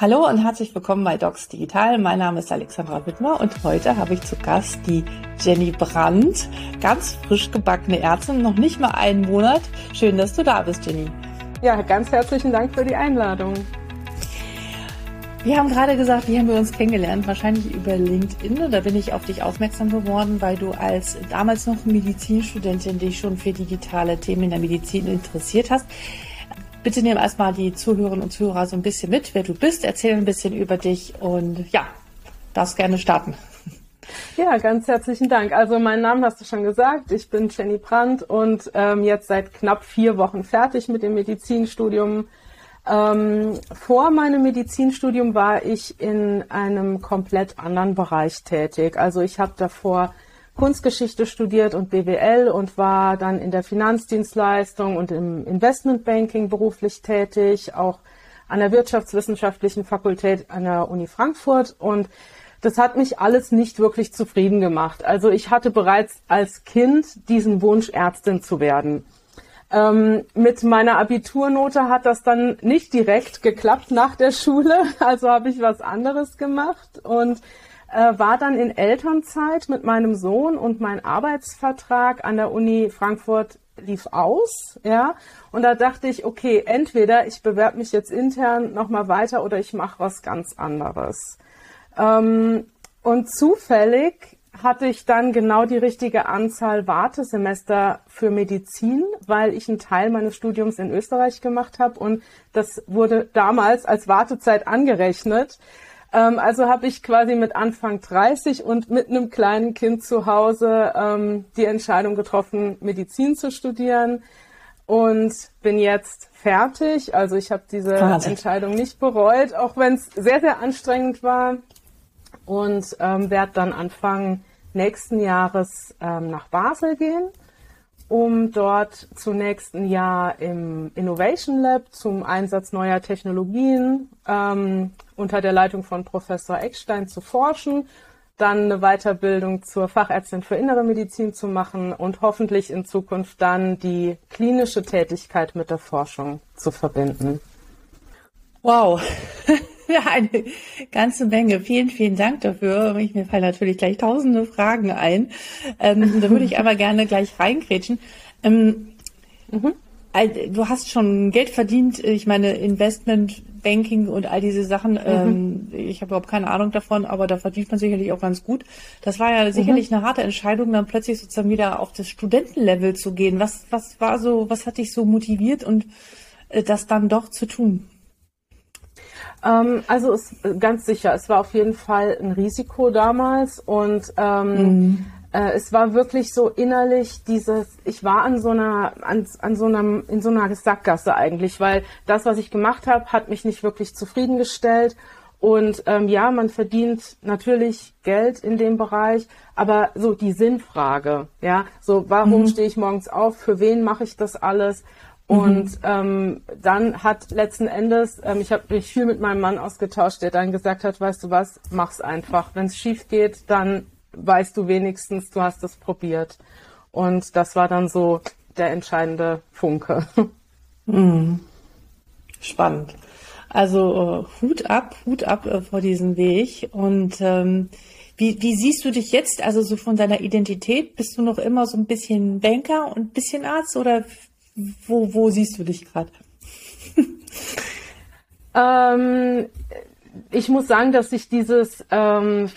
Hallo und herzlich willkommen bei Docs Digital. Mein Name ist Alexandra Wittmer und heute habe ich zu Gast die Jenny Brandt, ganz frisch gebackene Ärztin, noch nicht mal einen Monat. Schön, dass du da bist, Jenny. Ja, ganz herzlichen Dank für die Einladung. Wir haben gerade gesagt, wie haben wir uns kennengelernt? Wahrscheinlich über LinkedIn. Da bin ich auf dich aufmerksam geworden, weil du als damals noch Medizinstudentin dich schon für digitale Themen in der Medizin interessiert hast. Bitte nimm erstmal die Zuhörerinnen und Zuhörer so ein bisschen mit, wer du bist, erzähl ein bisschen über dich und ja, darfst gerne starten. Ja, ganz herzlichen Dank. Also meinen Namen hast du schon gesagt. Ich bin Jenny Brandt und ähm, jetzt seit knapp vier Wochen fertig mit dem Medizinstudium. Ähm, vor meinem Medizinstudium war ich in einem komplett anderen Bereich tätig. Also ich habe davor Kunstgeschichte studiert und BWL und war dann in der Finanzdienstleistung und im Investmentbanking beruflich tätig, auch an der Wirtschaftswissenschaftlichen Fakultät an der Uni Frankfurt und das hat mich alles nicht wirklich zufrieden gemacht. Also ich hatte bereits als Kind diesen Wunsch, Ärztin zu werden. Ähm, mit meiner Abiturnote hat das dann nicht direkt geklappt nach der Schule, also habe ich was anderes gemacht und äh, war dann in Elternzeit mit meinem Sohn und mein Arbeitsvertrag an der Uni Frankfurt lief aus, ja. Und da dachte ich, okay, entweder ich bewerbe mich jetzt intern nochmal weiter oder ich mache was ganz anderes. Ähm, und zufällig hatte ich dann genau die richtige Anzahl Wartesemester für Medizin, weil ich einen Teil meines Studiums in Österreich gemacht habe und das wurde damals als Wartezeit angerechnet. Ähm, also habe ich quasi mit Anfang 30 und mit einem kleinen Kind zu Hause ähm, die Entscheidung getroffen, Medizin zu studieren und bin jetzt fertig. Also ich habe diese Wahnsinn. Entscheidung nicht bereut, auch wenn es sehr, sehr anstrengend war und ähm, werde dann Anfang nächsten Jahres ähm, nach Basel gehen um dort zunächst ein Jahr im Innovation Lab zum Einsatz neuer Technologien ähm, unter der Leitung von Professor Eckstein zu forschen, dann eine Weiterbildung zur Fachärztin für innere Medizin zu machen und hoffentlich in Zukunft dann die klinische Tätigkeit mit der Forschung zu verbinden. Wow. Ja, eine ganze Menge. Vielen, vielen Dank dafür. Mir fallen natürlich gleich tausende Fragen ein. Ähm, da würde ich aber gerne gleich reingrätschen. Ähm, mhm. Du hast schon Geld verdient. Ich meine, Investment, Banking und all diese Sachen. Mhm. Ähm, ich habe überhaupt keine Ahnung davon, aber da verdient man sicherlich auch ganz gut. Das war ja sicherlich mhm. eine harte Entscheidung, dann plötzlich sozusagen wieder auf das Studentenlevel zu gehen. Was, was war so, was hat dich so motiviert und äh, das dann doch zu tun? Ähm, also es, ganz sicher, es war auf jeden Fall ein Risiko damals und ähm, mhm. Äh, es war wirklich so innerlich dieses, ich war an so einer, an, an so einem, in so einer Sackgasse eigentlich, weil das, was ich gemacht habe, hat mich nicht wirklich zufriedengestellt. Und ähm, ja, man verdient natürlich Geld in dem Bereich, aber so die Sinnfrage, ja, so warum mhm. stehe ich morgens auf, für wen mache ich das alles? Und mhm. ähm, dann hat letzten Endes, ähm, ich habe mich viel mit meinem Mann ausgetauscht, der dann gesagt hat, weißt du was, mach's einfach. Wenn es schief geht, dann weißt du wenigstens, du hast es probiert. Und das war dann so der entscheidende Funke. Mhm. Spannend. Also äh, Hut ab, Hut ab äh, vor diesem Weg. Und ähm, wie, wie siehst du dich jetzt? Also so von deiner Identität, bist du noch immer so ein bisschen Banker und ein bisschen Arzt oder wo, wo siehst du dich gerade? ähm, ich muss sagen, dass ich dieses ähm,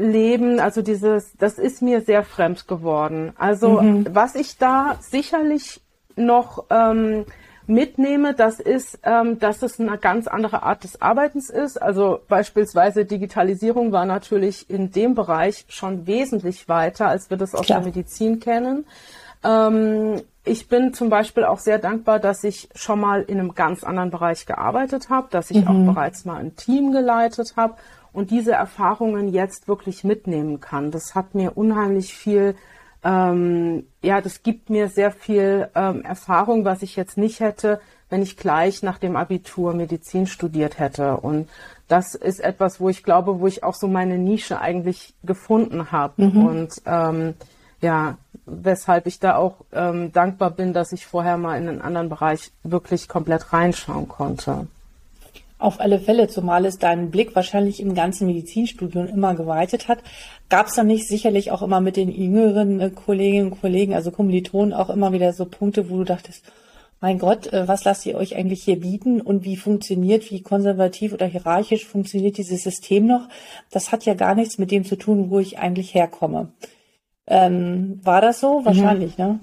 Finanzleben, also dieses, das ist mir sehr fremd geworden. Also mhm. was ich da sicherlich noch ähm, mitnehme, das ist, ähm, dass es eine ganz andere Art des Arbeitens ist. Also beispielsweise Digitalisierung war natürlich in dem Bereich schon wesentlich weiter, als wir das aus Klar. der Medizin kennen. Ähm, ich bin zum Beispiel auch sehr dankbar, dass ich schon mal in einem ganz anderen Bereich gearbeitet habe, dass ich mhm. auch bereits mal ein Team geleitet habe und diese Erfahrungen jetzt wirklich mitnehmen kann. Das hat mir unheimlich viel, ähm, ja, das gibt mir sehr viel ähm, Erfahrung, was ich jetzt nicht hätte, wenn ich gleich nach dem Abitur Medizin studiert hätte. Und das ist etwas, wo ich glaube, wo ich auch so meine Nische eigentlich gefunden habe. Mhm. Und ähm, ja, weshalb ich da auch ähm, dankbar bin, dass ich vorher mal in einen anderen Bereich wirklich komplett reinschauen konnte. Auf alle Fälle, zumal es deinen Blick wahrscheinlich im ganzen Medizinstudium immer geweitet hat. Gab es da nicht sicherlich auch immer mit den jüngeren äh, Kolleginnen und Kollegen, also Kommilitonen, auch immer wieder so Punkte, wo du dachtest, mein Gott, äh, was lasst ihr euch eigentlich hier bieten und wie funktioniert, wie konservativ oder hierarchisch funktioniert dieses System noch? Das hat ja gar nichts mit dem zu tun, wo ich eigentlich herkomme. Ähm, war das so? Mhm. Wahrscheinlich, mhm. ne?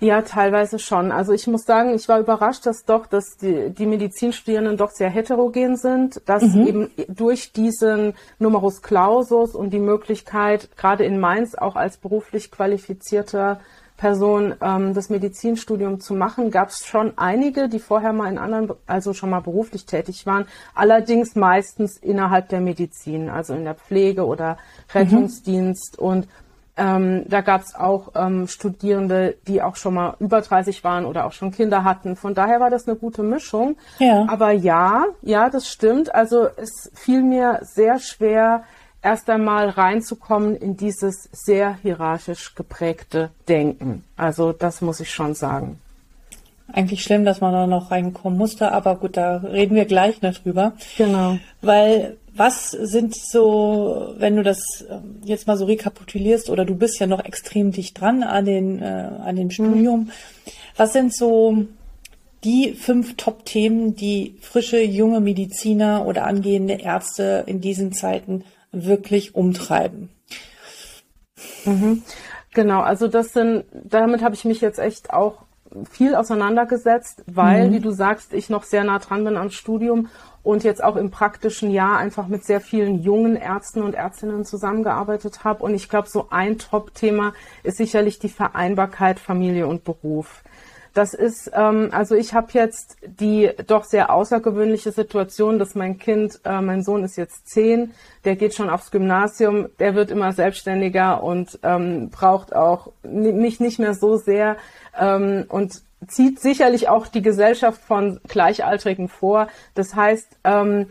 Ja, teilweise schon. Also ich muss sagen, ich war überrascht, dass doch, dass die, die Medizinstudierenden doch sehr heterogen sind, dass mhm. eben durch diesen Numerus Clausus und die Möglichkeit, gerade in Mainz auch als beruflich qualifizierter Person ähm, das Medizinstudium zu machen, gab es schon einige, die vorher mal in anderen, also schon mal beruflich tätig waren, allerdings meistens innerhalb der Medizin, also in der Pflege oder mhm. Rettungsdienst mhm. und ähm, da gab es auch ähm, Studierende, die auch schon mal über 30 waren oder auch schon Kinder hatten. Von daher war das eine gute Mischung. Ja. Aber ja, ja, das stimmt. Also es fiel mir sehr schwer, erst einmal reinzukommen in dieses sehr hierarchisch geprägte Denken. Also das muss ich schon sagen. Eigentlich schlimm, dass man da noch reinkommen musste, aber gut, da reden wir gleich noch drüber. Genau. Weil was sind so, wenn du das ähm, jetzt mal so rekapitulierst oder du bist ja noch extrem dicht dran an den, äh, an dem Studium, mhm. was sind so die fünf Top-Themen, die frische junge Mediziner oder angehende Ärzte in diesen Zeiten wirklich umtreiben? Mhm. Genau, also das sind, damit habe ich mich jetzt echt auch viel auseinandergesetzt, weil, mhm. wie du sagst, ich noch sehr nah dran bin am Studium und jetzt auch im praktischen Jahr einfach mit sehr vielen jungen Ärzten und Ärztinnen zusammengearbeitet habe. Und ich glaube, so ein Top-Thema ist sicherlich die Vereinbarkeit Familie und Beruf. Das ist, ähm, also ich habe jetzt die doch sehr außergewöhnliche Situation, dass mein Kind, äh, mein Sohn ist jetzt zehn, der geht schon aufs Gymnasium, der wird immer selbstständiger und ähm, braucht auch mich nicht mehr so sehr. Ähm, und zieht sicherlich auch die Gesellschaft von Gleichaltrigen vor. Das heißt, ähm,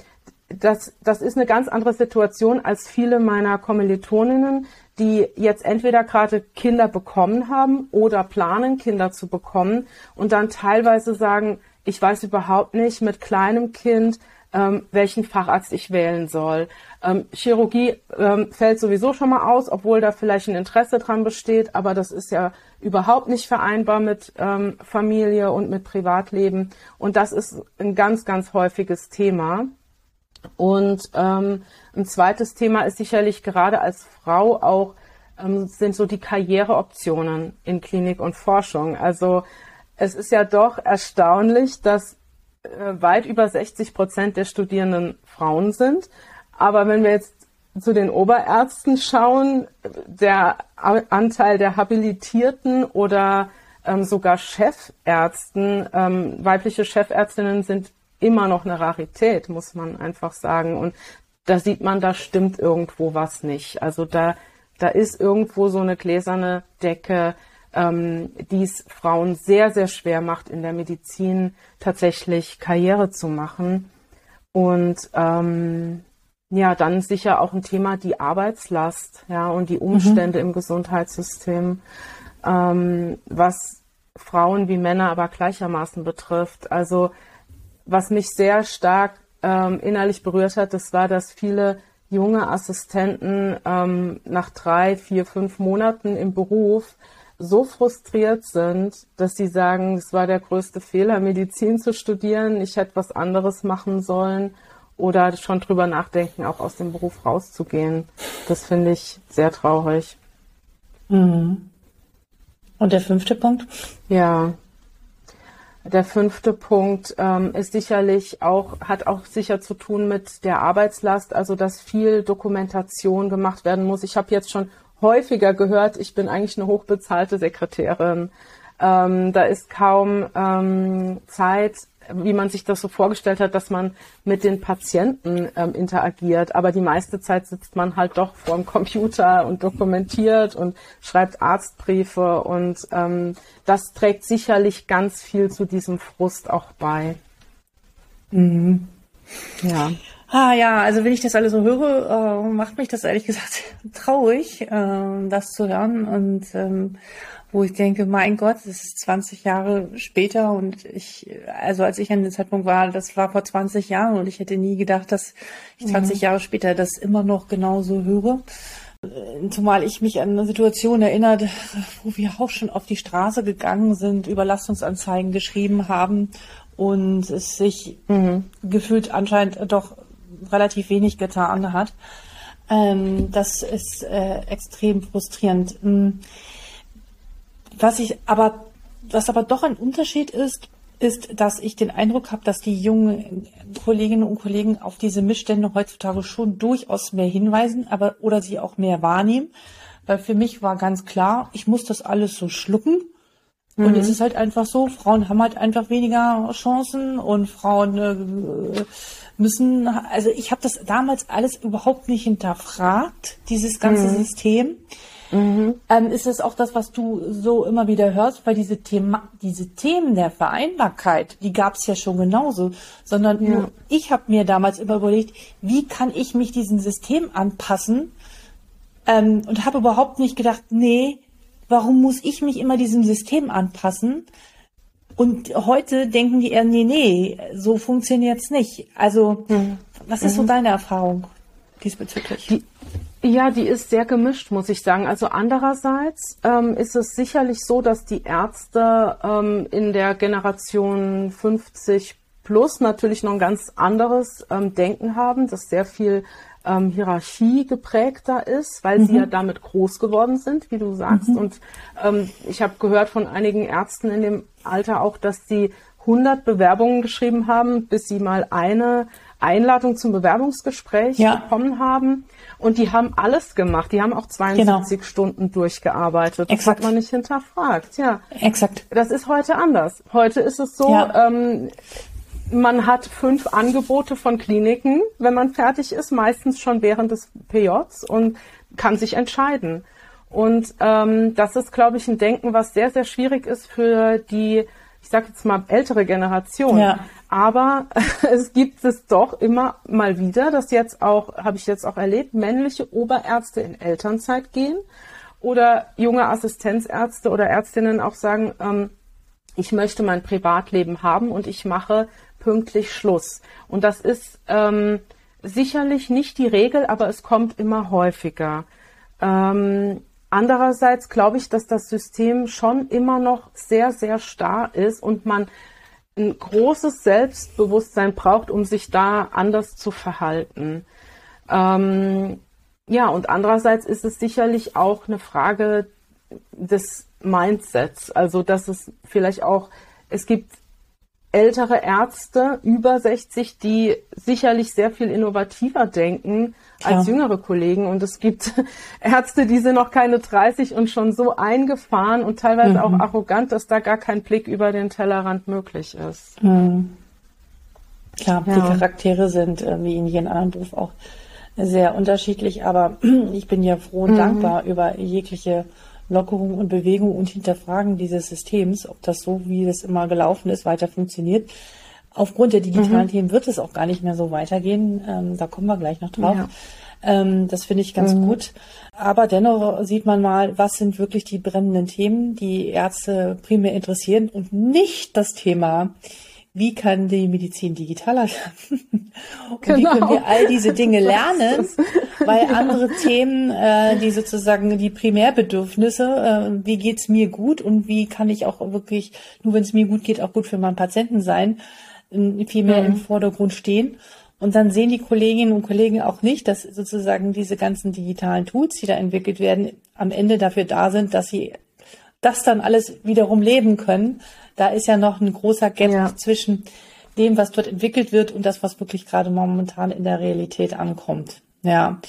das, das ist eine ganz andere Situation als viele meiner Kommilitoninnen, die jetzt entweder gerade Kinder bekommen haben oder planen, Kinder zu bekommen und dann teilweise sagen, ich weiß überhaupt nicht mit kleinem Kind, ähm, welchen Facharzt ich wählen soll. Ähm, Chirurgie ähm, fällt sowieso schon mal aus, obwohl da vielleicht ein Interesse dran besteht, aber das ist ja überhaupt nicht vereinbar mit ähm, Familie und mit Privatleben. Und das ist ein ganz, ganz häufiges Thema. Und ähm, ein zweites Thema ist sicherlich gerade als Frau auch ähm, sind so die Karriereoptionen in Klinik und Forschung. Also es ist ja doch erstaunlich, dass äh, weit über 60 Prozent der Studierenden Frauen sind. Aber wenn wir jetzt zu den Oberärzten schauen, der Anteil der Habilitierten oder ähm, sogar Chefärzten, ähm, weibliche Chefärztinnen sind immer noch eine Rarität, muss man einfach sagen. Und da sieht man, da stimmt irgendwo was nicht. Also da, da ist irgendwo so eine gläserne Decke, ähm, die es Frauen sehr, sehr schwer macht, in der Medizin tatsächlich Karriere zu machen. Und ähm, ja, dann sicher auch ein Thema die Arbeitslast, ja, und die Umstände mhm. im Gesundheitssystem, ähm, was Frauen wie Männer aber gleichermaßen betrifft. Also was mich sehr stark ähm, innerlich berührt hat, das war, dass viele junge Assistenten ähm, nach drei, vier, fünf Monaten im Beruf so frustriert sind, dass sie sagen, es war der größte Fehler, Medizin zu studieren, ich hätte was anderes machen sollen oder schon drüber nachdenken, auch aus dem Beruf rauszugehen. Das finde ich sehr traurig. Mhm. Und der fünfte Punkt? Ja. Der fünfte Punkt ähm, ist sicherlich auch, hat auch sicher zu tun mit der Arbeitslast, also dass viel Dokumentation gemacht werden muss. Ich habe jetzt schon häufiger gehört, ich bin eigentlich eine hochbezahlte Sekretärin. Ähm, da ist kaum ähm, Zeit, wie man sich das so vorgestellt hat, dass man mit den Patienten ähm, interagiert. Aber die meiste Zeit sitzt man halt doch vor dem Computer und dokumentiert und schreibt Arztbriefe. Und ähm, das trägt sicherlich ganz viel zu diesem Frust auch bei. Mhm. Ja. Ah ja, also wenn ich das alles so höre, äh, macht mich das ehrlich gesagt traurig, äh, das zu hören. Und ähm, wo ich denke, mein Gott, das ist 20 Jahre später und ich, also als ich an dem Zeitpunkt war, das war vor 20 Jahren und ich hätte nie gedacht, dass ich 20 mhm. Jahre später das immer noch genauso höre. Äh, zumal ich mich an eine Situation erinnert, wo wir auch schon auf die Straße gegangen sind, Überlastungsanzeigen geschrieben haben und es sich mhm. gefühlt anscheinend doch relativ wenig getan hat. Ähm, das ist äh, extrem frustrierend. Was ich aber, was aber doch ein Unterschied ist, ist, dass ich den Eindruck habe, dass die jungen Kolleginnen und Kollegen auf diese Missstände heutzutage schon durchaus mehr hinweisen, aber oder sie auch mehr wahrnehmen. Weil für mich war ganz klar, ich muss das alles so schlucken. Mhm. Und es ist halt einfach so, Frauen haben halt einfach weniger Chancen und Frauen äh, müssen, also ich habe das damals alles überhaupt nicht hinterfragt, dieses ganze mhm. System. Mhm. Ähm, ist es auch das, was du so immer wieder hörst, weil diese Thema, diese Themen der Vereinbarkeit, die gab es ja schon genauso, sondern ja. nur ich habe mir damals immer überlegt, wie kann ich mich diesem System anpassen ähm, und habe überhaupt nicht gedacht, nee, warum muss ich mich immer diesem System anpassen? Und heute denken die eher, nee, nee, so funktioniert's nicht. Also, mhm. was ist so mhm. deine Erfahrung diesbezüglich? Die, ja, die ist sehr gemischt, muss ich sagen. Also andererseits ähm, ist es sicherlich so, dass die Ärzte ähm, in der Generation 50 plus natürlich noch ein ganz anderes ähm, Denken haben, das sehr viel ähm, Hierarchie geprägter ist, weil mhm. sie ja damit groß geworden sind, wie du sagst. Mhm. Und ähm, ich habe gehört von einigen Ärzten in dem Alter auch, dass sie 100 Bewerbungen geschrieben haben, bis sie mal eine Einladung zum Bewerbungsgespräch ja. bekommen haben. Und die haben alles gemacht. Die haben auch 72 genau. Stunden durchgearbeitet. Das Exakt. hat man nicht hinterfragt. Ja. Exakt. Das ist heute anders. Heute ist es so, ja. ähm, man hat fünf Angebote von Kliniken, wenn man fertig ist, meistens schon während des PJs und kann sich entscheiden. Und ähm, das ist, glaube ich, ein Denken, was sehr, sehr schwierig ist für die, ich sage jetzt mal, ältere Generation. Ja. Aber es gibt es doch immer mal wieder, dass jetzt auch, habe ich jetzt auch erlebt, männliche Oberärzte in Elternzeit gehen oder junge Assistenzärzte oder Ärztinnen auch sagen, ähm, ich möchte mein Privatleben haben und ich mache pünktlich Schluss. Und das ist ähm, sicherlich nicht die Regel, aber es kommt immer häufiger. Ähm, andererseits glaube ich, dass das System schon immer noch sehr, sehr starr ist und man ein großes Selbstbewusstsein braucht, um sich da anders zu verhalten. Ähm, ja, und andererseits ist es sicherlich auch eine Frage des Mindsets. Also, dass es vielleicht auch, es gibt ältere Ärzte über 60, die sicherlich sehr viel innovativer denken Klar. als jüngere Kollegen. Und es gibt Ärzte, die sind noch keine 30 und schon so eingefahren und teilweise mhm. auch arrogant, dass da gar kein Blick über den Tellerrand möglich ist. Mhm. Klar, ja. die Charaktere sind äh, wie in jedem anderen Beruf auch sehr unterschiedlich, aber ich bin ja froh und mhm. dankbar über jegliche Lockerung und Bewegung und Hinterfragen dieses Systems, ob das so, wie es immer gelaufen ist, weiter funktioniert. Aufgrund der digitalen mhm. Themen wird es auch gar nicht mehr so weitergehen. Ähm, da kommen wir gleich noch drauf. Ja. Ähm, das finde ich ganz mhm. gut. Aber dennoch sieht man mal, was sind wirklich die brennenden Themen, die Ärzte primär interessieren und nicht das Thema, wie kann die Medizin digitaler werden? Und genau. wie können wir all diese Dinge lernen? Weil andere Themen, äh, die sozusagen die Primärbedürfnisse, äh, wie geht's mir gut und wie kann ich auch wirklich, nur wenn es mir gut geht, auch gut für meinen Patienten sein, viel mehr mhm. im Vordergrund stehen. Und dann sehen die Kolleginnen und Kollegen auch nicht, dass sozusagen diese ganzen digitalen Tools, die da entwickelt werden, am Ende dafür da sind, dass sie das dann alles wiederum leben können da ist ja noch ein großer Gap ja. zwischen dem, was dort entwickelt wird und das, was wirklich gerade momentan in der Realität ankommt. Ja.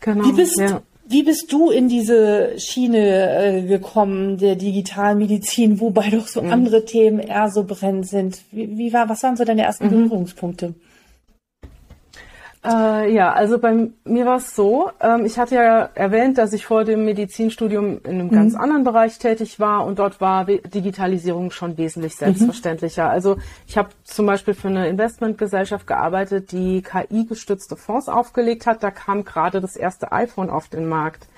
Genau. Wie bist, ja. wie bist du in diese Schiene äh, gekommen der digitalen Medizin, wobei doch so mhm. andere Themen eher so brennend sind? Wie, wie war, was waren so deine ersten mhm. Berührungspunkte? Äh, ja, also bei mir war es so, ähm, ich hatte ja erwähnt, dass ich vor dem Medizinstudium in einem mhm. ganz anderen Bereich tätig war und dort war Digitalisierung schon wesentlich mhm. selbstverständlicher. Mhm. Also ich habe zum Beispiel für eine Investmentgesellschaft gearbeitet, die KI-gestützte Fonds aufgelegt hat. Da kam gerade das erste iPhone auf den Markt.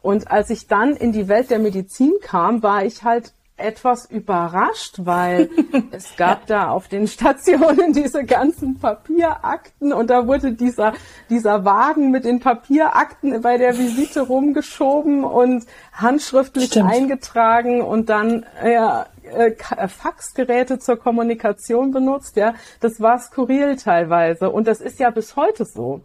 Und als ich dann in die Welt der Medizin kam, war ich halt etwas überrascht, weil es gab da auf den Stationen diese ganzen Papierakten und da wurde dieser, dieser Wagen mit den Papierakten bei der Visite rumgeschoben und handschriftlich Stimmt. eingetragen und dann ja, äh, Faxgeräte zur Kommunikation benutzt. Ja, das war skurril teilweise und das ist ja bis heute so.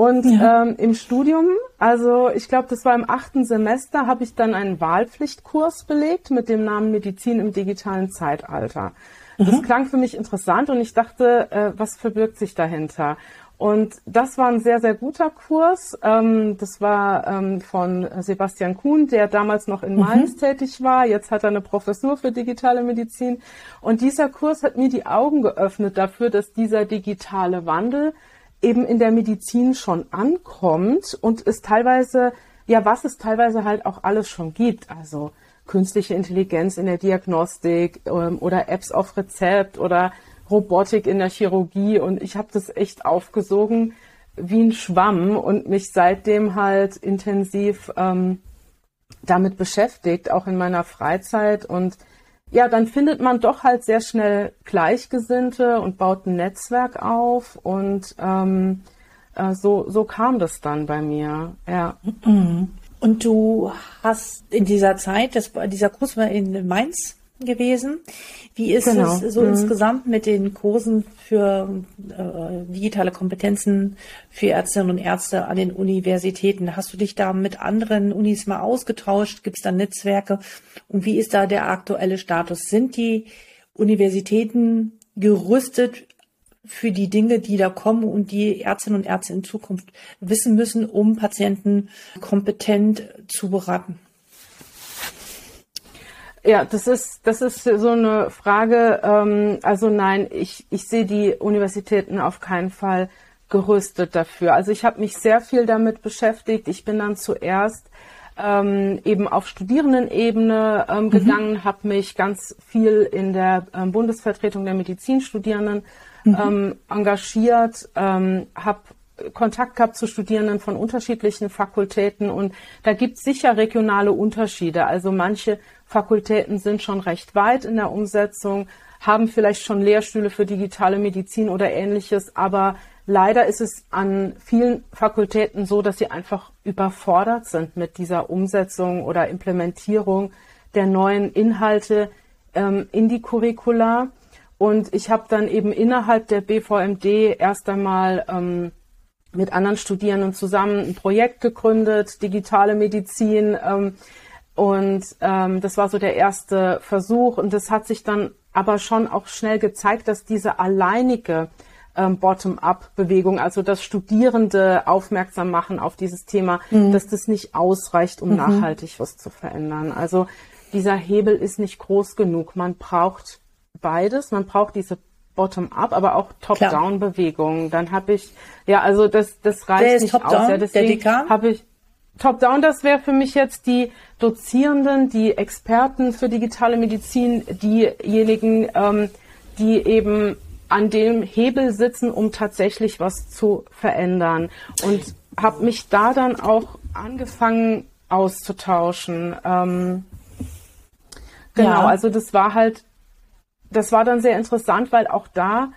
Und ja. ähm, im Studium, also ich glaube, das war im achten Semester, habe ich dann einen Wahlpflichtkurs belegt mit dem Namen Medizin im digitalen Zeitalter. Mhm. Das klang für mich interessant und ich dachte, äh, was verbirgt sich dahinter? Und das war ein sehr, sehr guter Kurs. Ähm, das war ähm, von Sebastian Kuhn, der damals noch in mhm. Mainz mhm. tätig war. Jetzt hat er eine Professur für digitale Medizin. Und dieser Kurs hat mir die Augen geöffnet dafür, dass dieser digitale Wandel eben in der Medizin schon ankommt und es teilweise, ja, was es teilweise halt auch alles schon gibt. Also künstliche Intelligenz in der Diagnostik ähm, oder Apps auf Rezept oder Robotik in der Chirurgie. Und ich habe das echt aufgesogen wie ein Schwamm und mich seitdem halt intensiv ähm, damit beschäftigt, auch in meiner Freizeit und ja, dann findet man doch halt sehr schnell Gleichgesinnte und baut ein Netzwerk auf und ähm, äh, so, so kam das dann bei mir. Ja. Und du hast in dieser Zeit, das, dieser Kurs war in Mainz, gewesen. Wie ist genau. es so mhm. insgesamt mit den Kursen für äh, digitale Kompetenzen für Ärztinnen und Ärzte an den Universitäten? Hast du dich da mit anderen Unis mal ausgetauscht? Gibt es da Netzwerke? Und wie ist da der aktuelle Status? Sind die Universitäten gerüstet für die Dinge, die da kommen und die Ärztinnen und Ärzte in Zukunft wissen müssen, um Patienten kompetent zu beraten? Ja, das ist, das ist so eine Frage. Ähm, also nein, ich, ich sehe die Universitäten auf keinen Fall gerüstet dafür. Also ich habe mich sehr viel damit beschäftigt. Ich bin dann zuerst ähm, eben auf Studierendenebene ähm, mhm. gegangen, habe mich ganz viel in der ähm, Bundesvertretung der Medizinstudierenden mhm. Ähm, engagiert, ähm, habe Kontakt gehabt zu Studierenden von unterschiedlichen Fakultäten und da gibt es sicher regionale Unterschiede. Also manche Fakultäten sind schon recht weit in der Umsetzung, haben vielleicht schon Lehrstühle für digitale Medizin oder ähnliches, aber leider ist es an vielen Fakultäten so, dass sie einfach überfordert sind mit dieser Umsetzung oder Implementierung der neuen Inhalte ähm, in die Curricula. Und ich habe dann eben innerhalb der BVMD erst einmal ähm, mit anderen Studierenden zusammen ein Projekt gegründet, digitale Medizin. Ähm, und ähm, das war so der erste Versuch. Und das hat sich dann aber schon auch schnell gezeigt, dass diese alleinige ähm, Bottom-up-Bewegung, also das Studierende aufmerksam machen auf dieses Thema, mhm. dass das nicht ausreicht, um mhm. nachhaltig was zu verändern. Also dieser Hebel ist nicht groß genug. Man braucht beides. Man braucht diese Bottom-up, aber auch Top-down-Bewegungen. Dann habe ich, ja, also das, das reicht nicht aus. Ja, deswegen habe ich Top-down, das wäre für mich jetzt die Dozierenden, die Experten für digitale Medizin, diejenigen, ähm, die eben an dem Hebel sitzen, um tatsächlich was zu verändern. Und habe mich da dann auch angefangen auszutauschen. Ähm, genau, ja. also das war halt das war dann sehr interessant, weil auch da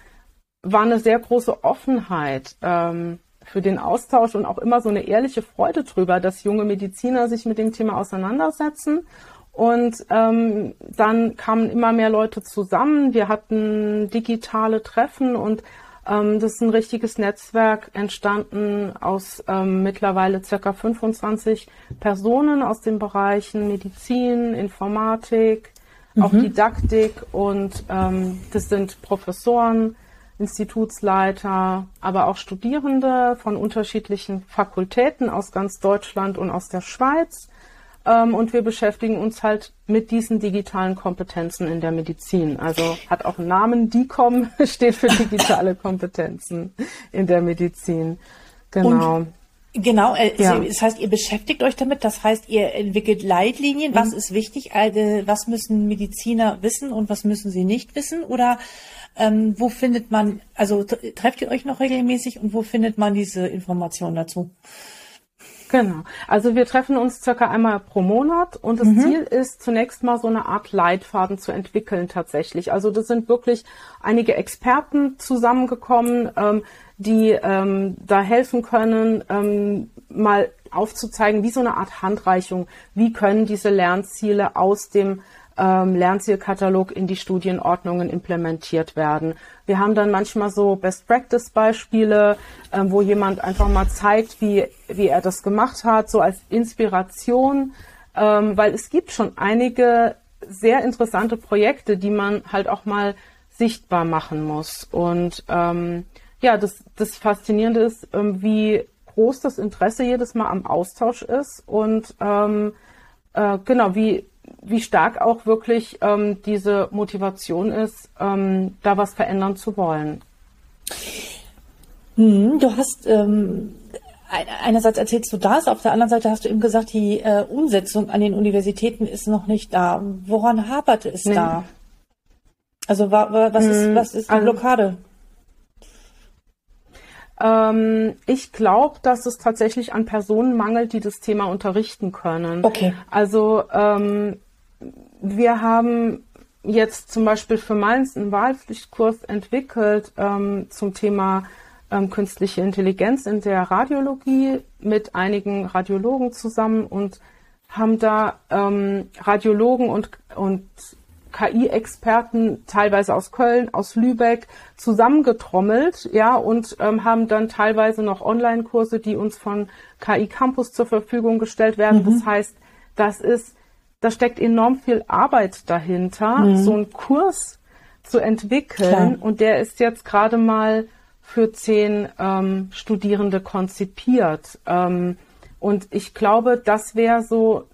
war eine sehr große Offenheit ähm, für den Austausch und auch immer so eine ehrliche Freude drüber, dass junge Mediziner sich mit dem Thema auseinandersetzen. Und ähm, dann kamen immer mehr Leute zusammen. Wir hatten digitale Treffen und ähm, das ist ein richtiges Netzwerk entstanden aus ähm, mittlerweile circa 25 Personen aus den Bereichen Medizin, Informatik, mhm. auch Didaktik und ähm, das sind Professoren, Institutsleiter, aber auch Studierende von unterschiedlichen Fakultäten aus ganz Deutschland und aus der Schweiz. Ähm, und wir beschäftigen uns halt mit diesen digitalen Kompetenzen in der Medizin. Also hat auch einen Namen, DICOM steht für digitale Kompetenzen in der Medizin. Genau. Und Genau, äh, ja. das heißt, ihr beschäftigt euch damit, das heißt, ihr entwickelt Leitlinien, was mhm. ist wichtig, also, was müssen Mediziner wissen und was müssen sie nicht wissen oder ähm, wo findet man, also trefft ihr euch noch regelmäßig und wo findet man diese Informationen dazu? Genau. Also wir treffen uns circa einmal pro Monat und das mhm. Ziel ist zunächst mal so eine Art Leitfaden zu entwickeln tatsächlich. Also das sind wirklich einige Experten zusammengekommen, ähm, die ähm, da helfen können, ähm, mal aufzuzeigen, wie so eine Art Handreichung, wie können diese Lernziele aus dem ähm, Lernzielkatalog in die Studienordnungen implementiert werden. Wir haben dann manchmal so Best-Practice-Beispiele, ähm, wo jemand einfach mal zeigt, wie, wie er das gemacht hat, so als Inspiration, ähm, weil es gibt schon einige sehr interessante Projekte, die man halt auch mal sichtbar machen muss. Und ähm, ja, das, das Faszinierende ist, ähm, wie groß das Interesse jedes Mal am Austausch ist und ähm, äh, genau, wie, wie stark auch wirklich ähm, diese Motivation ist, ähm, da was verändern zu wollen. Hm, du hast ähm, einerseits erzählst du das, auf der anderen Seite hast du eben gesagt, die äh, Umsetzung an den Universitäten ist noch nicht da. Woran hapert es nee. da? Also wa, wa, was, hm, ist, was ist die also, Blockade? Ähm, ich glaube, dass es tatsächlich an Personen mangelt, die das Thema unterrichten können. Okay. Also ähm, wir haben jetzt zum Beispiel für Mainz einen Wahlpflichtkurs entwickelt ähm, zum Thema ähm, künstliche Intelligenz in der Radiologie mit einigen Radiologen zusammen und haben da ähm, Radiologen und, und KI-Experten, teilweise aus Köln, aus Lübeck, zusammengetrommelt, ja, und ähm, haben dann teilweise noch Online-Kurse, die uns von KI Campus zur Verfügung gestellt werden. Mhm. Das heißt, das ist, da steckt enorm viel Arbeit dahinter, mhm. so einen Kurs zu entwickeln. Klar. Und der ist jetzt gerade mal für zehn ähm, Studierende konzipiert. Ähm, und ich glaube, das wäre so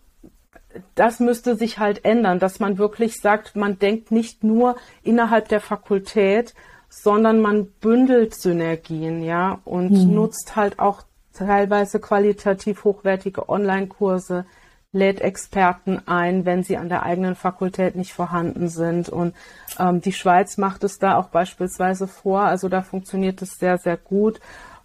das müsste sich halt ändern, dass man wirklich sagt, man denkt nicht nur innerhalb der Fakultät, sondern man bündelt Synergien, ja, und mhm. nutzt halt auch teilweise qualitativ hochwertige Online-Kurse, lädt Experten ein, wenn sie an der eigenen Fakultät nicht vorhanden sind. Und ähm, die Schweiz macht es da auch beispielsweise vor. Also da funktioniert es sehr, sehr gut.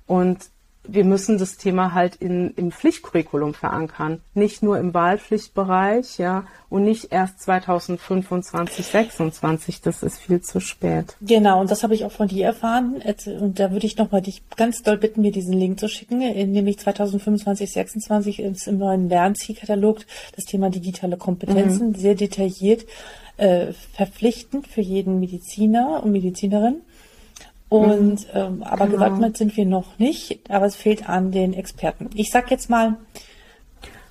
Und wir müssen das Thema halt in, im Pflichtcurriculum verankern. Nicht nur im Wahlpflichtbereich, ja, und nicht erst 2025, 26. Das ist viel zu spät. Genau, und das habe ich auch von dir erfahren. Und da würde ich nochmal dich ganz doll bitten, mir diesen Link zu schicken. Nämlich 2025, 26 ist im neuen Lernzielkatalog das Thema digitale Kompetenzen mhm. sehr detailliert äh, verpflichtend für jeden Mediziner und Medizinerin. Und ähm, aber genau. gewappnet sind wir noch nicht, aber es fehlt an den Experten. Ich sag jetzt mal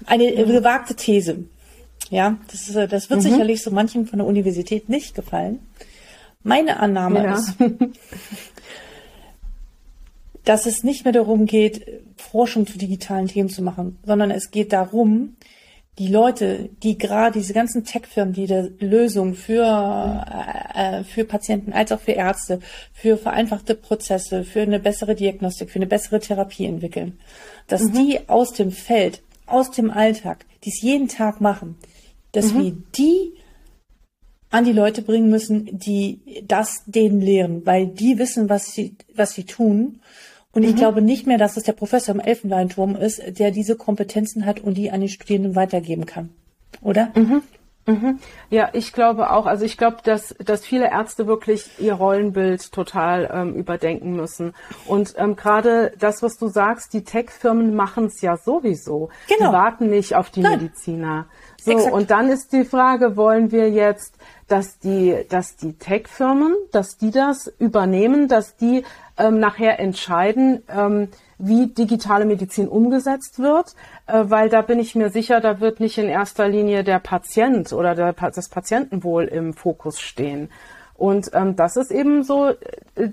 eine mhm. gewagte These. Ja, das, ist, das wird mhm. sicherlich so manchen von der Universität nicht gefallen. Meine Annahme ja. ist, dass es nicht mehr darum geht, Forschung zu digitalen Themen zu machen, sondern es geht darum, die Leute, die gerade diese ganzen Tech-Firmen, die der Lösung für, äh, äh, für Patienten als auch für Ärzte, für vereinfachte Prozesse, für eine bessere Diagnostik, für eine bessere Therapie entwickeln, dass mhm. die aus dem Feld, aus dem Alltag, die es jeden Tag machen, dass mhm. wir die an die Leute bringen müssen, die das denen lehren, weil die wissen, was sie, was sie tun und ich mhm. glaube nicht mehr, dass es der Professor im Elfenbeinturm ist, der diese Kompetenzen hat und die an die Studierenden weitergeben kann. Oder? Mhm. Mhm. Ja, ich glaube auch. Also ich glaube, dass, dass viele Ärzte wirklich ihr Rollenbild total ähm, überdenken müssen. Und ähm, gerade das, was du sagst, die Tech-Firmen machen es ja sowieso. Genau. Die warten nicht auf die Nein. Mediziner. So, Exakt. und dann ist die Frage, wollen wir jetzt, dass die, dass die Tech-Firmen, dass die das übernehmen, dass die ähm, nachher entscheiden, ähm, wie digitale Medizin umgesetzt wird, äh, weil da bin ich mir sicher, da wird nicht in erster Linie der Patient oder der, das Patientenwohl im Fokus stehen. Und ähm, das ist eben so äh,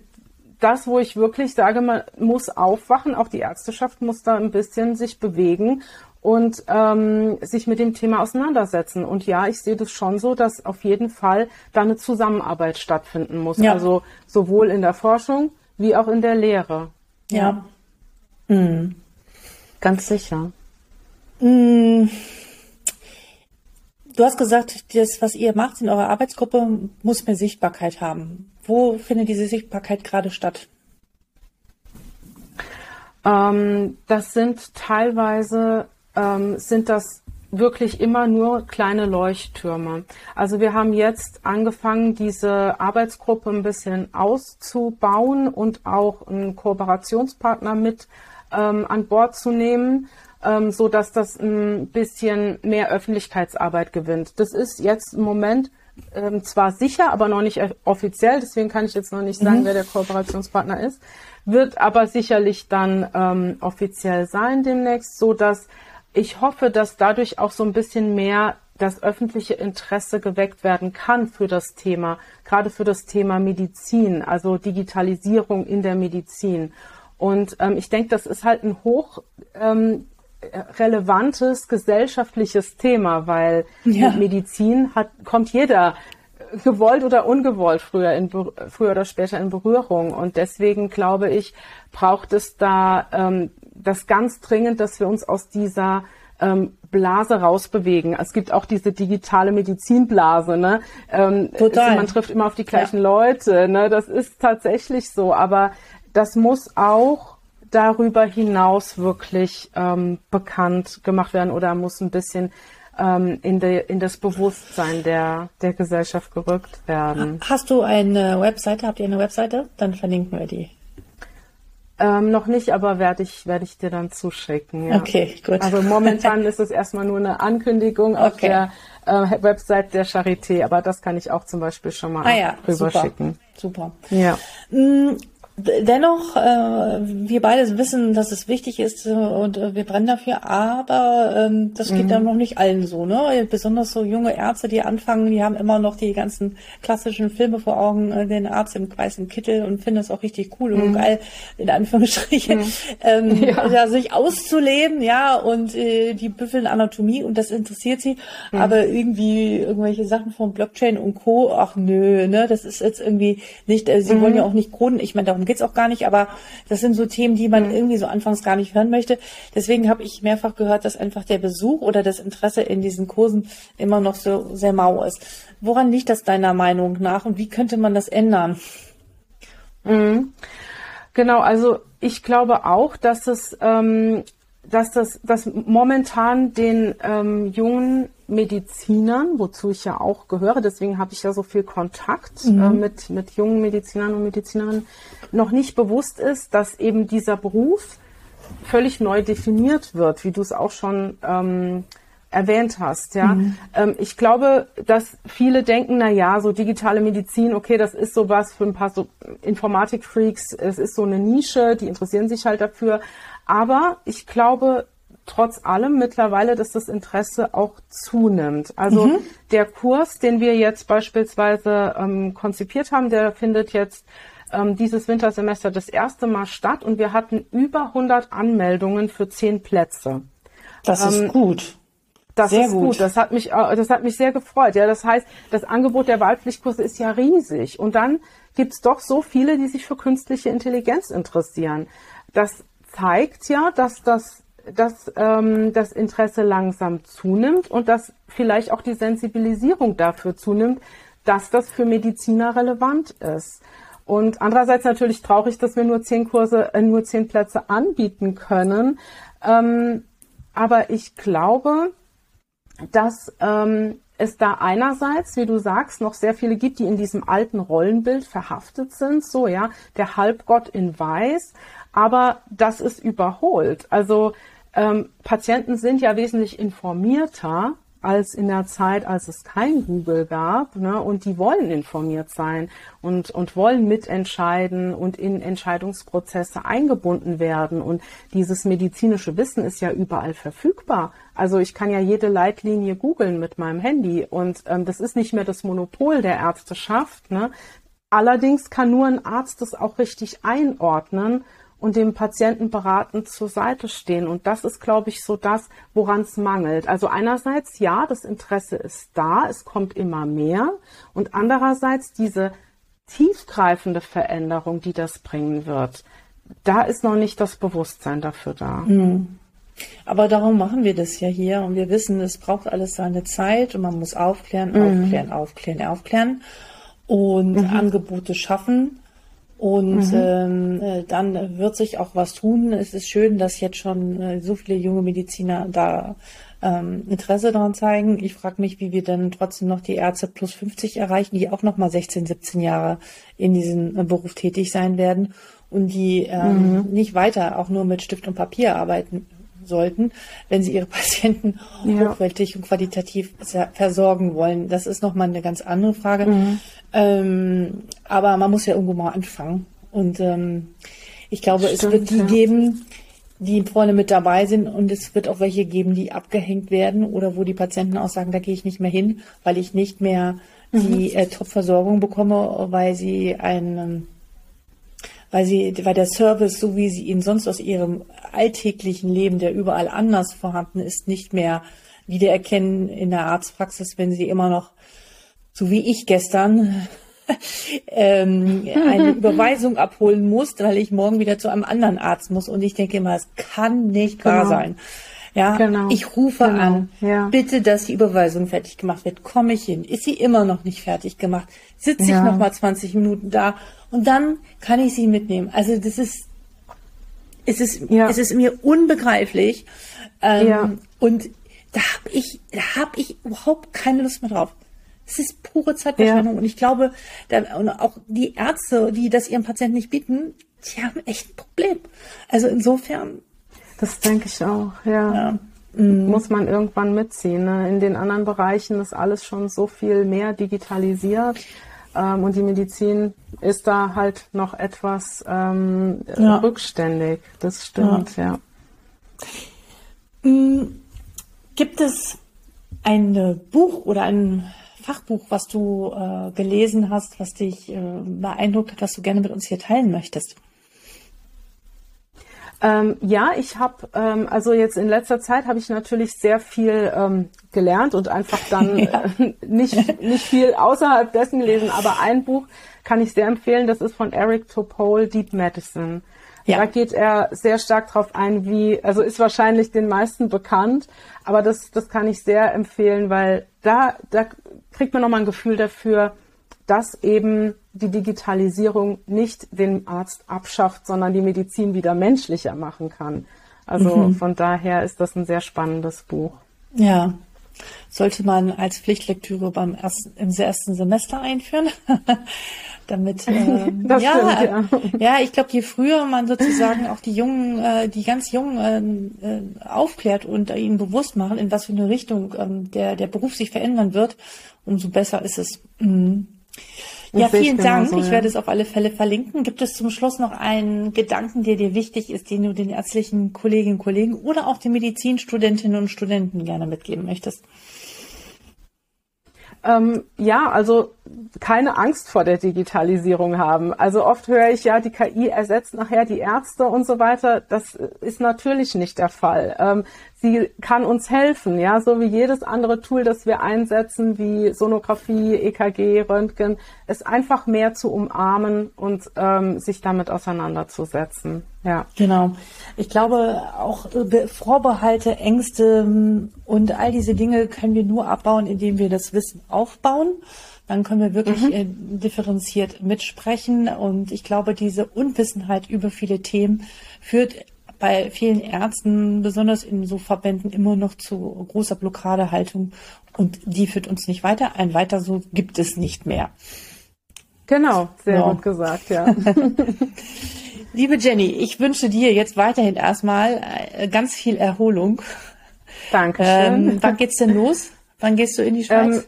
das, wo ich wirklich sage, man muss aufwachen, auch die Ärzteschaft muss da ein bisschen sich bewegen und ähm, sich mit dem Thema auseinandersetzen. Und ja, ich sehe das schon so, dass auf jeden Fall da eine Zusammenarbeit stattfinden muss. Ja. Also sowohl in der Forschung wie auch in der Lehre. Ja. ja. Mhm. Ganz sicher. Mhm. Du hast gesagt, das, was ihr macht in eurer Arbeitsgruppe, muss mehr Sichtbarkeit haben. Wo findet diese Sichtbarkeit gerade statt? Ähm, das sind teilweise ähm, sind das wirklich immer nur kleine Leuchttürme. Also wir haben jetzt angefangen, diese Arbeitsgruppe ein bisschen auszubauen und auch einen Kooperationspartner mit ähm, an Bord zu nehmen, ähm, so dass das ein bisschen mehr Öffentlichkeitsarbeit gewinnt. Das ist jetzt im Moment ähm, zwar sicher, aber noch nicht offiziell. Deswegen kann ich jetzt noch nicht sagen, mhm. wer der Kooperationspartner ist. Wird aber sicherlich dann ähm, offiziell sein demnächst, so dass ich hoffe, dass dadurch auch so ein bisschen mehr das öffentliche Interesse geweckt werden kann für das Thema, gerade für das Thema Medizin, also Digitalisierung in der Medizin. Und ähm, ich denke, das ist halt ein hoch ähm, relevantes gesellschaftliches Thema, weil ja. mit Medizin hat, kommt jeder gewollt oder ungewollt früher, in, früher oder später in Berührung. Und deswegen glaube ich, braucht es da ähm, das ganz dringend, dass wir uns aus dieser ähm, Blase rausbewegen. Es gibt auch diese digitale Medizinblase. Ne? Ähm, Total. man trifft immer auf die gleichen ja. Leute. Ne? Das ist tatsächlich so. Aber das muss auch darüber hinaus wirklich ähm, bekannt gemacht werden oder muss ein bisschen ähm, in, de, in das Bewusstsein der, der Gesellschaft gerückt werden. Hast du eine Webseite? Habt ihr eine Webseite? Dann verlinken wir die. Ähm, noch nicht, aber werde ich, werde ich dir dann zuschicken. Ja. Okay, gut. Also momentan ist es erstmal nur eine Ankündigung okay. auf der äh, Website der Charité, aber das kann ich auch zum Beispiel schon mal ah, ja, rüberschicken. Super. super. Ja. Dennoch, äh, wir beide wissen, dass es wichtig ist äh, und äh, wir brennen dafür, aber ähm, das geht mhm. dann noch nicht allen so, ne? Besonders so junge Ärzte, die anfangen, die haben immer noch die ganzen klassischen Filme vor Augen, äh, den Arzt im weißen Kittel und finden das auch richtig cool mhm. und geil, in Anführungsstrichen, mhm. ähm, ja. ja. sich auszuleben, ja, und äh, die büffeln Anatomie und das interessiert sie, mhm. aber irgendwie irgendwelche Sachen von Blockchain und Co., ach nö, ne, das ist jetzt irgendwie nicht, äh, sie wollen mhm. ja auch nicht Coden, ich meine, darum geht's auch gar nicht, aber das sind so Themen, die man irgendwie so anfangs gar nicht hören möchte. Deswegen habe ich mehrfach gehört, dass einfach der Besuch oder das Interesse in diesen Kursen immer noch so sehr mau ist. Woran liegt das deiner Meinung nach und wie könnte man das ändern? Mhm. Genau, also ich glaube auch, dass es ähm, dass das dass momentan den ähm, jungen Medizinern, wozu ich ja auch gehöre, deswegen habe ich ja so viel Kontakt mhm. äh, mit, mit jungen Medizinern und Medizinerinnen, noch nicht bewusst ist, dass eben dieser Beruf völlig neu definiert wird, wie du es auch schon ähm, erwähnt hast. Ja, mhm. ähm, ich glaube, dass viele denken, na ja, so digitale Medizin, okay, das ist sowas für ein paar so Informatik-Freaks, es ist so eine Nische, die interessieren sich halt dafür. Aber ich glaube, trotz allem mittlerweile, dass das Interesse auch zunimmt. Also mhm. der Kurs, den wir jetzt beispielsweise ähm, konzipiert haben, der findet jetzt ähm, dieses Wintersemester das erste Mal statt und wir hatten über 100 Anmeldungen für zehn Plätze. Das ist ähm, gut. Das sehr ist gut. gut. Das hat mich, äh, das hat mich sehr gefreut. Ja, das heißt, das Angebot der Wahlpflichtkurse ist ja riesig. Und dann gibt's doch so viele, die sich für künstliche Intelligenz interessieren. Das zeigt ja, dass das dass ähm, das Interesse langsam zunimmt und dass vielleicht auch die Sensibilisierung dafür zunimmt, dass das für Mediziner relevant ist. Und andererseits natürlich traurig, dass wir nur zehn Kurse, äh, nur zehn Plätze anbieten können. Ähm, aber ich glaube, dass ähm, es da einerseits, wie du sagst, noch sehr viele gibt, die in diesem alten Rollenbild verhaftet sind. So, ja, der Halbgott in Weiß. Aber das ist überholt. Also ähm, Patienten sind ja wesentlich informierter als in der Zeit, als es kein Google gab. Ne? Und die wollen informiert sein und, und wollen mitentscheiden und in Entscheidungsprozesse eingebunden werden. Und dieses medizinische Wissen ist ja überall verfügbar. Also ich kann ja jede Leitlinie googeln mit meinem Handy. Und ähm, das ist nicht mehr das Monopol der Ärzteschaft. Ne? Allerdings kann nur ein Arzt das auch richtig einordnen und dem Patienten beratend zur Seite stehen. Und das ist, glaube ich, so das, woran es mangelt. Also einerseits, ja, das Interesse ist da, es kommt immer mehr. Und andererseits diese tiefgreifende Veränderung, die das bringen wird, da ist noch nicht das Bewusstsein dafür da. Mhm. Aber darum machen wir das ja hier und wir wissen, es braucht alles seine Zeit und man muss aufklären, mhm. aufklären, aufklären, aufklären und mhm. Angebote schaffen. Und mhm. ähm, äh, dann wird sich auch was tun. Es ist schön, dass jetzt schon äh, so viele junge Mediziner da ähm, Interesse daran zeigen. Ich frage mich, wie wir dann trotzdem noch die Ärzte plus 50 erreichen, die auch noch mal 16, 17 Jahre in diesem äh, Beruf tätig sein werden und die ähm, mhm. nicht weiter auch nur mit Stift und Papier arbeiten sollten, wenn sie ihre Patienten ja. hochwertig und qualitativ versorgen wollen. Das ist nochmal eine ganz andere Frage. Mhm. Ähm, aber man muss ja irgendwo mal anfangen. Und ähm, ich glaube, Stimmt, es wird die ja. geben, die vorne mit dabei sind und es wird auch welche geben, die abgehängt werden oder wo die Patienten auch sagen, da gehe ich nicht mehr hin, weil ich nicht mehr die mhm. äh, Top-Versorgung bekomme, weil sie ein weil sie, weil der Service, so wie sie ihn sonst aus ihrem alltäglichen Leben, der überall anders vorhanden ist, nicht mehr wiedererkennen in der Arztpraxis, wenn sie immer noch, so wie ich gestern, ähm, eine Überweisung abholen muss, weil ich morgen wieder zu einem anderen Arzt muss. Und ich denke immer, es kann nicht wahr genau. sein. Ja, genau. ich rufe genau. an, ja. bitte, dass die Überweisung fertig gemacht wird. Komme ich hin? Ist sie immer noch nicht fertig gemacht? Sitze ja. ich noch mal 20 Minuten da und dann kann ich sie mitnehmen. Also das ist, es ist, ja. es ist mir unbegreiflich. Ähm, ja. Und da habe ich, da habe ich überhaupt keine Lust mehr drauf. Es ist pure Zeitverschwendung. Ja. Und ich glaube, da, und auch die Ärzte, die das ihren Patienten nicht bieten, die haben echt ein Problem. Also insofern. Das denke ich auch, ja. ja. Mhm. Muss man irgendwann mitziehen. Ne? In den anderen Bereichen ist alles schon so viel mehr digitalisiert. Ähm, und die Medizin ist da halt noch etwas ähm, ja. rückständig. Das stimmt, ja. ja. Mm, gibt es ein Buch oder ein Fachbuch, was du äh, gelesen hast, was dich äh, beeindruckt hat, was du gerne mit uns hier teilen möchtest? Ähm, ja, ich habe, ähm, also jetzt in letzter Zeit habe ich natürlich sehr viel ähm, gelernt und einfach dann ja. äh, nicht, nicht viel außerhalb dessen gelesen, aber ein Buch kann ich sehr empfehlen, das ist von Eric Topol, Deep Medicine. Ja. Da geht er sehr stark drauf ein, wie, also ist wahrscheinlich den meisten bekannt, aber das, das kann ich sehr empfehlen, weil da, da kriegt man nochmal ein Gefühl dafür, dass eben die Digitalisierung nicht den Arzt abschafft, sondern die Medizin wieder menschlicher machen kann. Also mhm. von daher ist das ein sehr spannendes Buch. Ja, sollte man als Pflichtlektüre beim ersten, im ersten Semester einführen. Damit ähm, ja, stimmt, ja, ja, ich glaube, je früher man sozusagen auch die jungen, äh, die ganz jungen äh, äh, aufklärt und ihnen bewusst machen, in was für eine Richtung ähm, der der Beruf sich verändern wird, umso besser ist es. Mhm. Ja, vielen Dank. So, ja. Ich werde es auf alle Fälle verlinken. Gibt es zum Schluss noch einen Gedanken, der dir wichtig ist, den du den ärztlichen Kolleginnen und Kollegen oder auch den Medizinstudentinnen und Studenten gerne mitgeben möchtest? Ähm, ja, also keine Angst vor der Digitalisierung haben. Also oft höre ich ja, die KI ersetzt nachher die Ärzte und so weiter. Das ist natürlich nicht der Fall. Ähm, sie kann uns helfen, ja, so wie jedes andere Tool, das wir einsetzen, wie Sonographie, EKG, Röntgen, es einfach mehr zu umarmen und ähm, sich damit auseinanderzusetzen. Ja. Genau. Ich glaube, auch Vorbehalte, Ängste ähm, und all diese Dinge können wir nur abbauen, indem wir das Wissen aufbauen. Dann können wir wirklich mhm. äh, differenziert mitsprechen. Und ich glaube, diese Unwissenheit über viele Themen führt bei vielen Ärzten, besonders in so Verbänden, immer noch zu großer Blockadehaltung. Und die führt uns nicht weiter. Ein weiter so gibt es nicht mehr. Genau, sehr so. gut gesagt, ja. Liebe Jenny, ich wünsche dir jetzt weiterhin erstmal äh, ganz viel Erholung. Danke. Ähm, wann geht's denn los? Wann gehst du in die Schweiz? Ähm,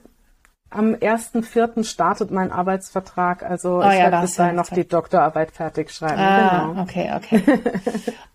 am 1.4. startet mein Arbeitsvertrag, also oh, ich ja, werde bis dahin noch die Doktorarbeit fertig schreiben. Ah, genau. Okay, okay.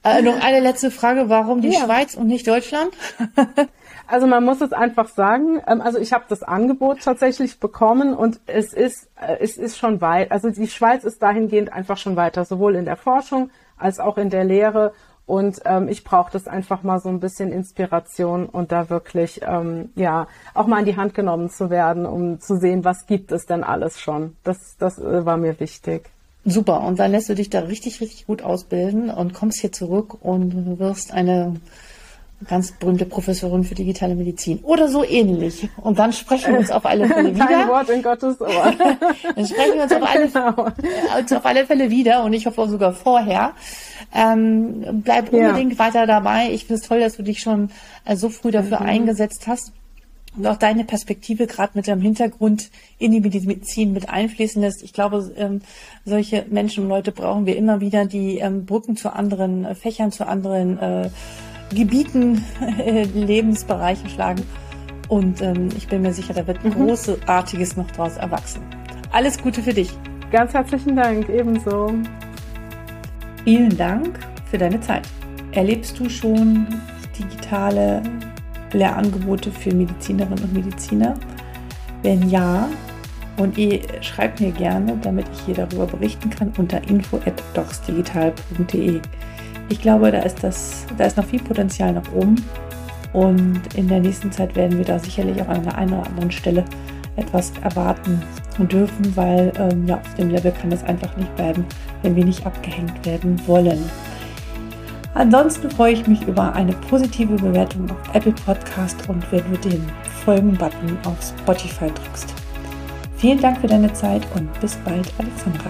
äh, noch eine letzte Frage, warum die ja. Schweiz und nicht Deutschland? Also man muss es einfach sagen. Ähm, also ich habe das Angebot tatsächlich bekommen und es ist äh, es ist schon weit. Also die Schweiz ist dahingehend einfach schon weiter, sowohl in der Forschung als auch in der Lehre. Und ähm, ich brauche das einfach mal so ein bisschen Inspiration und da wirklich ähm, ja auch mal in die Hand genommen zu werden, um zu sehen, was gibt es denn alles schon. Das das äh, war mir wichtig. Super. Und dann lässt du dich da richtig richtig gut ausbilden und kommst hier zurück und wirst eine ganz berühmte Professorin für digitale Medizin oder so ähnlich. Und dann sprechen wir uns auf alle Fälle wieder. Kein Wort in Gottes Ohr. dann sprechen wir uns auf alle, genau. uns auf alle Fälle wieder und ich hoffe sogar vorher. Ähm, bleib unbedingt ja. weiter dabei. Ich finde es toll, dass du dich schon äh, so früh dafür mhm. eingesetzt hast und auch deine Perspektive gerade mit deinem Hintergrund in die Medizin mit einfließen lässt. Ich glaube, ähm, solche Menschen und Leute brauchen wir immer wieder, die ähm, Brücken zu anderen äh, Fächern, zu anderen äh, Gebieten, Lebensbereiche schlagen. Und ähm, ich bin mir sicher, da wird mhm. Großartiges noch draus erwachsen. Alles Gute für dich. Ganz herzlichen Dank, ebenso. Vielen Dank für deine Zeit. Erlebst du schon digitale Lehrangebote für Medizinerinnen und Mediziner? Wenn ja, und ihr schreibt mir gerne, damit ich hier darüber berichten kann, unter info.docsdigital.de. Ich glaube, da ist, das, da ist noch viel Potenzial nach oben. Und in der nächsten Zeit werden wir da sicherlich auch an der einen oder anderen Stelle etwas erwarten dürfen, weil ähm, ja, auf dem Level kann es einfach nicht bleiben, wenn wir nicht abgehängt werden wollen. Ansonsten freue ich mich über eine positive Bewertung auf Apple Podcast und wenn du den Folgen-Button auf Spotify drückst. Vielen Dank für deine Zeit und bis bald, Alexandra.